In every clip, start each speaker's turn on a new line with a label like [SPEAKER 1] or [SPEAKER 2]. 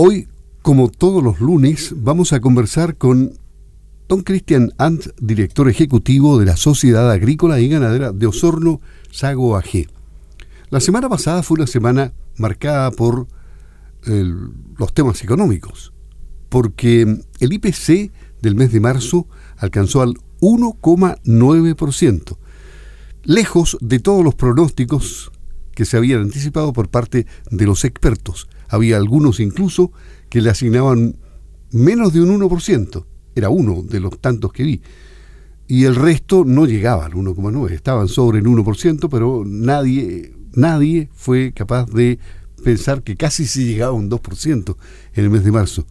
[SPEAKER 1] Hoy, como todos los lunes, vamos a conversar con don Cristian Ant, director ejecutivo de la Sociedad Agrícola y Ganadera de Osorno, Sago AG. La semana pasada fue una semana marcada por los temas económicos, porque el IPC del mes de marzo alcanzó al 1,9%, lejos de todos los pronósticos que se habían anticipado por parte de los expertos. Había algunos incluso que le asignaban menos de un 1%, era uno de los tantos que vi. Y el resto no llegaba al 1,9, estaban sobre el 1%, pero nadie, nadie fue capaz de pensar que casi se llegaba a un 2% en el mes de marzo.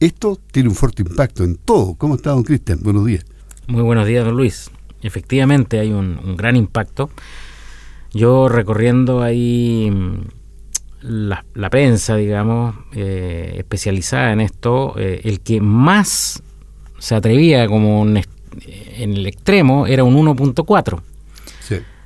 [SPEAKER 1] Esto tiene un fuerte impacto en todo. ¿Cómo está, don Cristian? Buenos días.
[SPEAKER 2] Muy buenos días, don Luis. Efectivamente hay un, gran impacto. Yo recorriendo ahí la, prensa, digamos, eh, especializada en esto, eh, el que más se atrevía como en el extremo era un 1.4.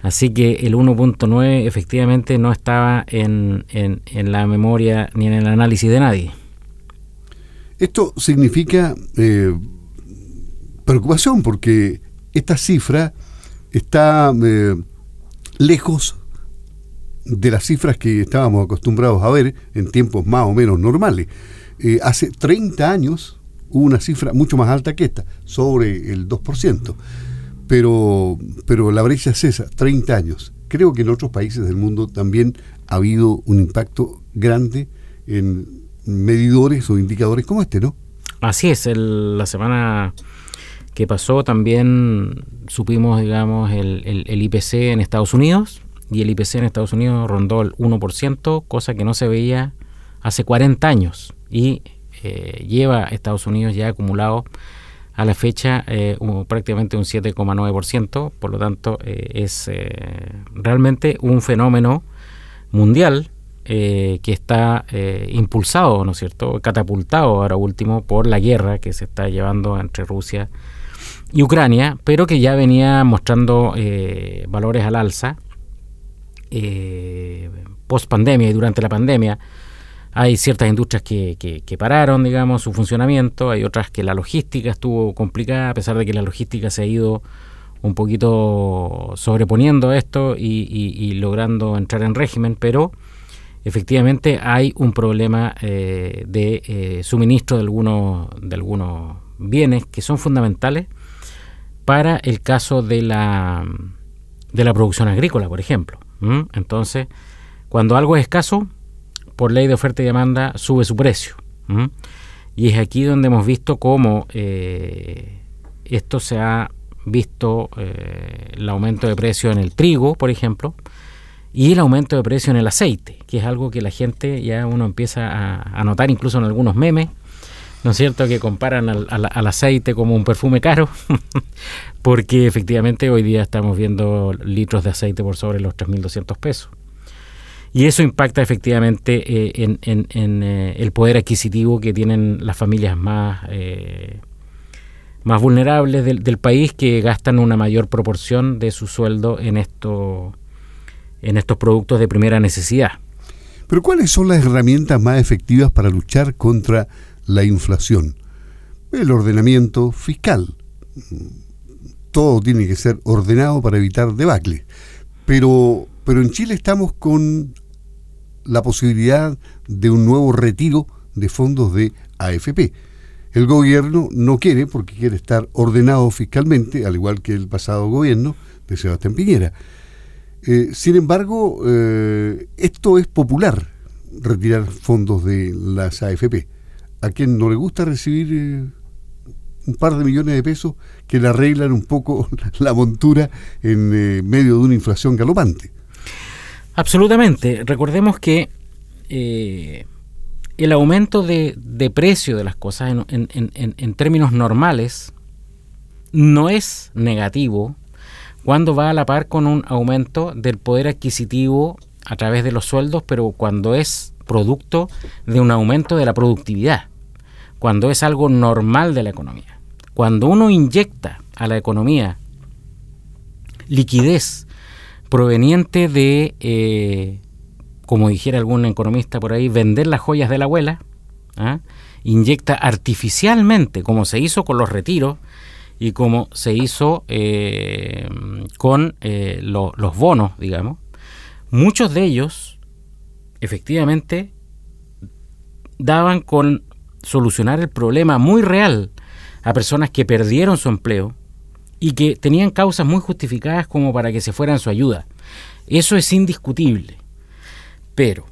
[SPEAKER 2] Así que el 1.9 efectivamente no estaba en, en, la memoria ni en el análisis de nadie.
[SPEAKER 1] Esto significa eh, preocupación porque esta cifra está eh, lejos de las cifras que estábamos acostumbrados a ver en tiempos más o menos normales. Eh, hace 30 años hubo una cifra mucho más alta que esta, sobre el 2%, pero, pero la brecha es esa, 30 años. Creo que en otros países del mundo también ha habido un impacto grande en medidores o indicadores como este, ¿no?
[SPEAKER 2] Así es, la semana que pasó también supimos, digamos, el, el, IPC en Estados Unidos y el IPC en Estados Unidos rondó el 1%, cosa que no se veía hace 40 años y eh, lleva Estados Unidos ya acumulado a la fecha eh, prácticamente un 7,9%, por lo tanto eh, es realmente un fenómeno mundial eh, que está eh, impulsado, ¿no es cierto?, catapultado ahora último por la guerra que se está llevando entre Rusia y Ucrania, pero que ya venía mostrando eh, valores al alza post pandemia y durante la pandemia. Hay ciertas industrias que, que, pararon, digamos, su funcionamiento, hay otras que la logística estuvo complicada, a pesar de que la logística se ha ido un poquito sobreponiendo esto y logrando entrar en régimen, pero efectivamente hay un problema eh, de eh, suministro de algunos, de algunos bienes que son fundamentales para el caso de la, de la producción agrícola, por ejemplo. Entonces, cuando algo es escaso, por ley de oferta y demanda, sube su precio. Y es aquí donde hemos visto cómo eh, esto se ha visto el aumento de precio en el trigo, por ejemplo, y el aumento de precio en el aceite, que es algo que la gente ya uno empieza a, notar incluso en algunos memes, ¿no es cierto?, que comparan al, aceite como un perfume caro, porque efectivamente hoy día estamos viendo litros de aceite por sobre los 3.200 pesos. Y eso impacta efectivamente eh, en, eh, el poder adquisitivo que tienen las familias más, eh, más vulnerables del, del, país que gastan una mayor proporción de su sueldo en esto en estos productos de primera necesidad.
[SPEAKER 1] Pero ¿cuáles son las herramientas más efectivas para luchar contra la inflación? El ordenamiento fiscal. Todo tiene que ser ordenado para evitar debacle. Pero, pero en Chile estamos con la posibilidad de un nuevo retiro de fondos de AFP. El gobierno no quiere porque quiere estar ordenado fiscalmente, al igual que el pasado gobierno de Sebastián Piñera. Eh, sin embargo, eh, esto es popular, retirar fondos de las AFP. A quien no le gusta recibir eh, un par de millones de pesos que le arreglan un poco la montura en medio de una inflación galopante.
[SPEAKER 2] Absolutamente. Recordemos que el aumento de, precio de las cosas en términos normales no es negativo cuando va a la par con un aumento del poder adquisitivo a través de los sueldos, pero cuando es producto de un aumento de la productividad, cuando es algo normal de la economía. Cuando uno inyecta a la economía liquidez proveniente de, eh, como dijera algún economista por ahí, vender las joyas de la abuela, ¿ah? inyecta artificialmente, como se hizo con los retiros y como se hizo eh, con eh, los bonos, digamos, muchos de ellos efectivamente daban con solucionar el problema muy real a personas que perdieron su empleo y que tenían causas muy justificadas como para que se fueran su ayuda. Eso es indiscutible. Pero,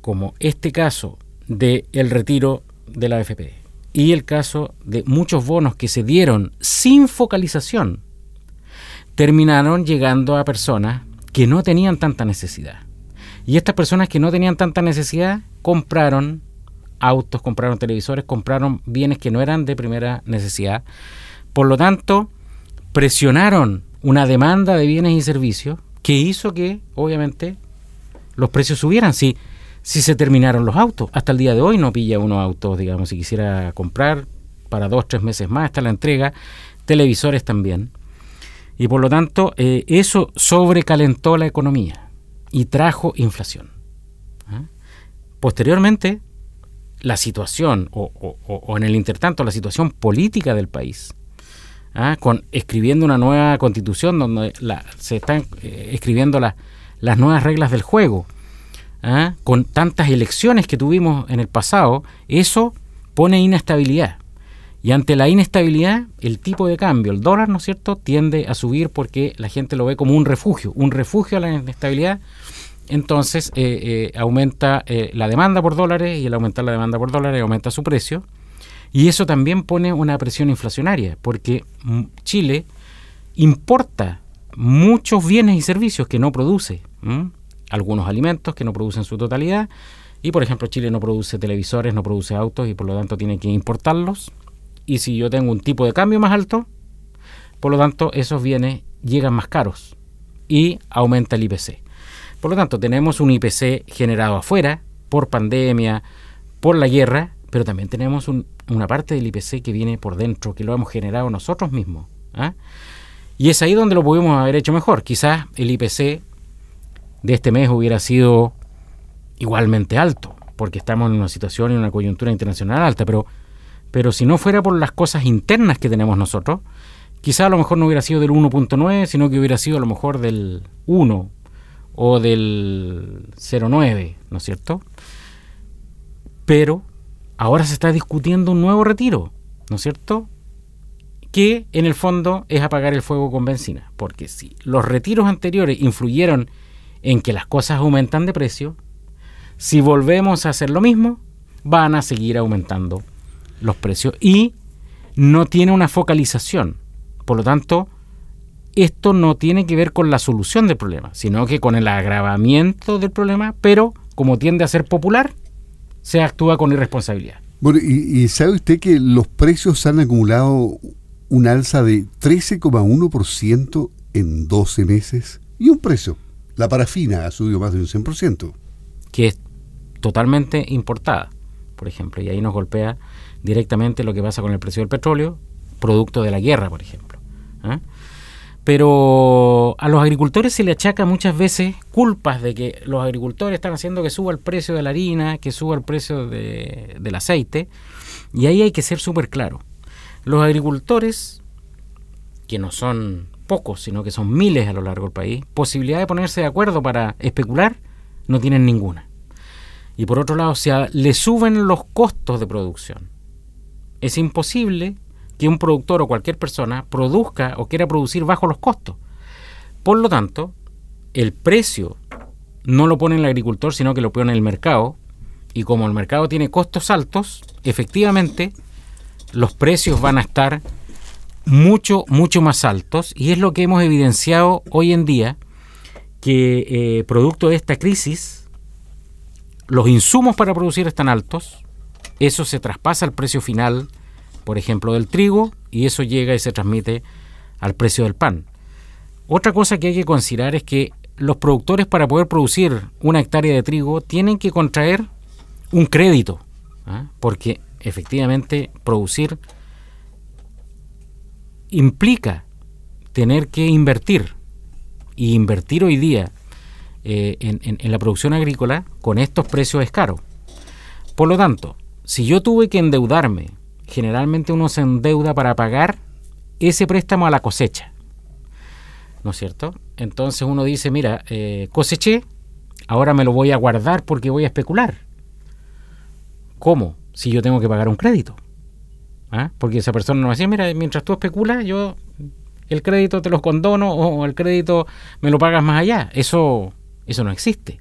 [SPEAKER 2] como este caso del el retiro de la AFP y el caso de muchos bonos que se dieron sin focalización, terminaron llegando a personas que no tenían tanta necesidad. Y estas personas que no tenían tanta necesidad compraron autos, compraron televisores, compraron bienes que no eran de primera necesidad. Por lo tanto, presionaron una demanda de bienes y servicios que hizo que, obviamente, los precios subieran. Si, si se terminaron los autos, hasta el día de hoy no pilla unos autos, digamos, si quisiera comprar para dos, tres meses más, hasta la entrega, televisores también. Y por lo tanto, eh, eso sobrecalentó la economía y trajo inflación. ¿ah? Posteriormente, la situación, o, en el intertanto, la situación política del país, ¿ah? con escribiendo una nueva constitución donde se están eh, escribiendo las nuevas reglas del juego, con tantas elecciones que tuvimos en el pasado, eso pone inestabilidad. Y ante la inestabilidad, el tipo de cambio, el dólar, ¿no es cierto?, tiende a subir porque la gente lo ve como un refugio, un refugio a la inestabilidad entonces eh, eh, aumenta eh, la demanda por dólares y al aumentar la demanda por dólares aumenta su precio. Y eso también pone una presión inflacionaria, porque mm, Chile importa muchos bienes y servicios que no produce. Algunos alimentos que no producen su totalidad. Y por ejemplo, Chile no produce televisores, no produce autos y por lo tanto tiene que importarlos. Y si yo tengo un tipo de cambio más alto, por lo tanto esos bienes llegan más caros y aumenta el IPC. Por lo tanto, tenemos un IPC generado afuera por pandemia, por la guerra, pero también tenemos una parte del IPC que viene por dentro, que lo hemos generado nosotros mismos. ¿ah? Y es ahí donde lo pudimos haber hecho mejor. Quizás el IPC de este mes hubiera sido igualmente alto, porque estamos en una situación y una coyuntura internacional alta, pero, pero si no fuera por las cosas internas que tenemos nosotros, quizás a lo mejor no hubiera sido del 1.9, sino que hubiera sido a lo mejor del 1 o del 09, ¿no es cierto? Pero ahora se está discutiendo un nuevo retiro, ¿no es cierto? Que en el fondo es apagar el fuego con benzina, porque si los retiros anteriores influyeron en que las cosas aumentan de precio, si volvemos a hacer lo mismo, van a seguir aumentando los precios y no tiene una focalización. Por lo tanto, esto no tiene que ver con la solución del problema, sino que con el agravamiento del problema, pero como tiende a ser popular, se actúa con irresponsabilidad.
[SPEAKER 1] Bueno, y, sabe usted que los precios han acumulado un alza de 13,1% en 12 meses y un precio, la parafina ha subido más de un 100%.
[SPEAKER 2] Que es totalmente importada, por ejemplo, y ahí nos golpea directamente lo que pasa con el precio del petróleo, producto de la guerra, por ejemplo. ¿eh? pero a los agricultores se le achaca muchas veces culpas de que los agricultores están haciendo que suba el precio de la harina, que suba el precio del aceite, y ahí hay que ser súper claro. Los agricultores, que no son pocos, sino que son miles a lo largo del país, posibilidad de ponerse de acuerdo para especular, no tienen ninguna. Y por otro lado, si le suben los costos de producción, es imposible que un productor o cualquier persona produzca o quiera producir bajo los costos. Por lo tanto, el precio no lo pone el agricultor, sino que lo pone el mercado. Y como el mercado tiene costos altos, efectivamente los precios van a estar mucho, mucho más altos. Y es lo que hemos evidenciado hoy en día, que eh, producto de esta crisis, los insumos para producir están altos, eso se traspasa al precio final por ejemplo, del trigo, y eso llega y se transmite al precio del pan. Otra cosa que hay que considerar es que los productores para poder producir una hectárea de trigo tienen que contraer un crédito, ¿ah? porque efectivamente producir implica tener que invertir, y invertir hoy día eh, en, en la producción agrícola con estos precios es caro. Por lo tanto, si yo tuve que endeudarme, generalmente uno se endeuda para pagar ese préstamo a la cosecha. ¿No es cierto? Entonces uno dice, mira, eh, coseché, ahora me lo voy a guardar porque voy a especular. ¿Cómo? Si yo tengo que pagar un crédito. ¿Ah? Porque esa persona no me decía, mira, mientras tú especulas, yo el crédito te lo condono o el crédito me lo pagas más allá. Eso, eso no existe.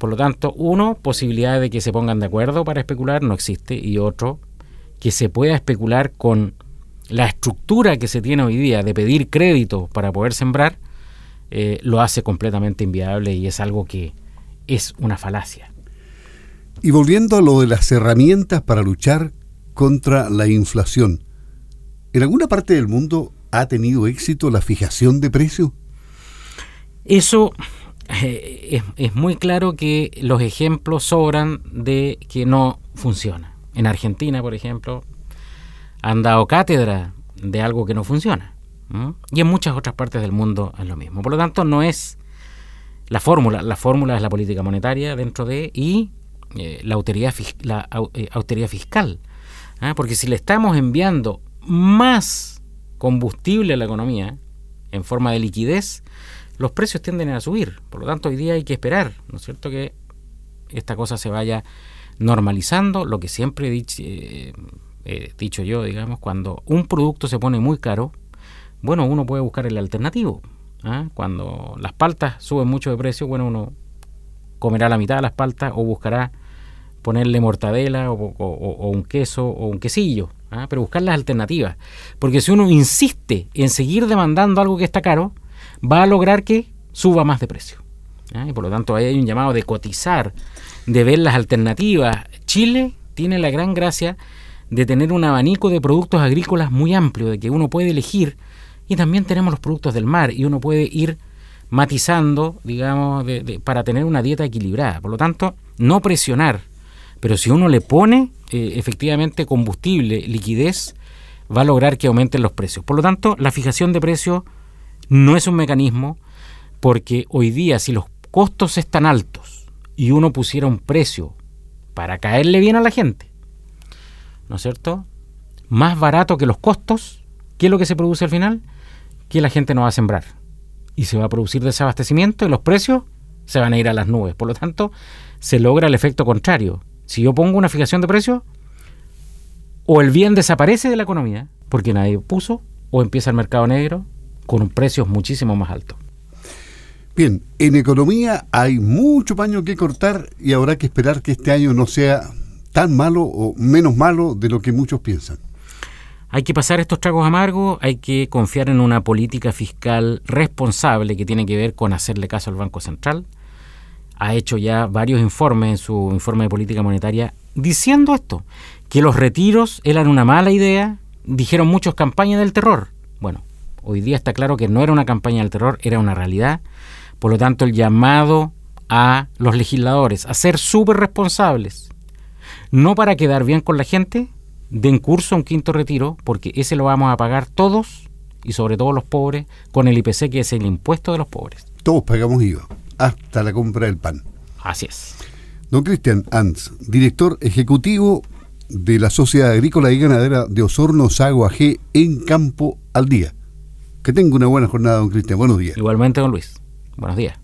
[SPEAKER 2] Por lo tanto, uno, posibilidad de que se pongan de acuerdo para especular no existe y otro, que se pueda especular con la estructura que se tiene hoy día de pedir crédito para poder sembrar, eh, lo hace completamente inviable y es algo que es una falacia.
[SPEAKER 1] Y volviendo a lo de las herramientas para luchar contra la inflación, ¿en alguna parte del mundo ha tenido éxito la fijación de precios?
[SPEAKER 2] Eso eh, es, muy claro que los ejemplos sobran de que no funciona. En Argentina, por ejemplo, han dado cátedra de algo que no funciona. Y en muchas otras partes del mundo es lo mismo. Por lo tanto, no es la fórmula. La fórmula es la política monetaria dentro de y eh, la, autoridad, la eh, austeridad fiscal. ¿ah? Porque si le estamos enviando más combustible a la economía en forma de liquidez, los precios tienden a subir. Por lo tanto, hoy día hay que esperar, ¿no es cierto?, que esta cosa se vaya normalizando, lo que siempre he dicho, eh, dicho yo, digamos, cuando un producto se pone muy caro, bueno, uno puede buscar el alternativo. ¿ah? Cuando las paltas suben mucho de precio, bueno, uno comerá la mitad de las paltas o buscará ponerle mortadela o, un queso o un quesillo, ¿ah? pero buscar las alternativas. Porque si uno insiste en seguir demandando algo que está caro, va a lograr que suba más de precio. Y por lo tanto ahí hay un llamado de cotizar, de ver las alternativas. Chile tiene la gran gracia de tener un abanico de productos agrícolas muy amplio, de que uno puede elegir, y también tenemos los productos del mar, y uno puede ir matizando, digamos, para tener una dieta equilibrada. Por lo tanto, no presionar, pero si uno le pone eh, efectivamente combustible, liquidez, va a lograr que aumenten los precios. Por lo tanto, la fijación de precios no es un mecanismo porque hoy día si los costos están altos y uno pusiera un precio para caerle bien a la gente, ¿no es cierto? Más barato que los costos, ¿qué es lo que se produce al final? Que la gente no va a sembrar y se va a producir desabastecimiento y los precios se van a ir a las nubes. Por lo tanto, se logra el efecto contrario. Si yo pongo una fijación de precios, o el bien desaparece de la economía, porque nadie puso, o empieza el mercado negro, con precios muchísimo más altos.
[SPEAKER 1] Bien, en economía hay mucho paño que cortar y habrá que esperar que este año no sea tan malo o menos malo de lo que muchos piensan.
[SPEAKER 2] Hay que pasar estos tragos amargos, hay que confiar en una política fiscal responsable que tiene que ver con hacerle caso al Banco Central. Ha hecho ya varios informes en su informe de política monetaria diciendo esto, que los retiros eran una mala idea, dijeron muchos campañas del terror. Bueno, Hoy día está claro que no era una campaña del terror, era una realidad. Por lo tanto, el llamado a los legisladores a ser súper responsables, no para quedar bien con la gente, den curso a un quinto retiro, porque ese lo vamos a pagar todos y sobre todo los pobres con el IPC, que es el impuesto de los pobres.
[SPEAKER 1] Todos pagamos IVA, hasta la compra del pan.
[SPEAKER 2] Así es.
[SPEAKER 1] Don Cristian Antz, director ejecutivo de la Sociedad Agrícola y Ganadera de Osorno Sago AG en Campo al Día. Que tenga una buena jornada, don Cristian. Buenos días.
[SPEAKER 2] Igualmente, don Luis. Buenos días.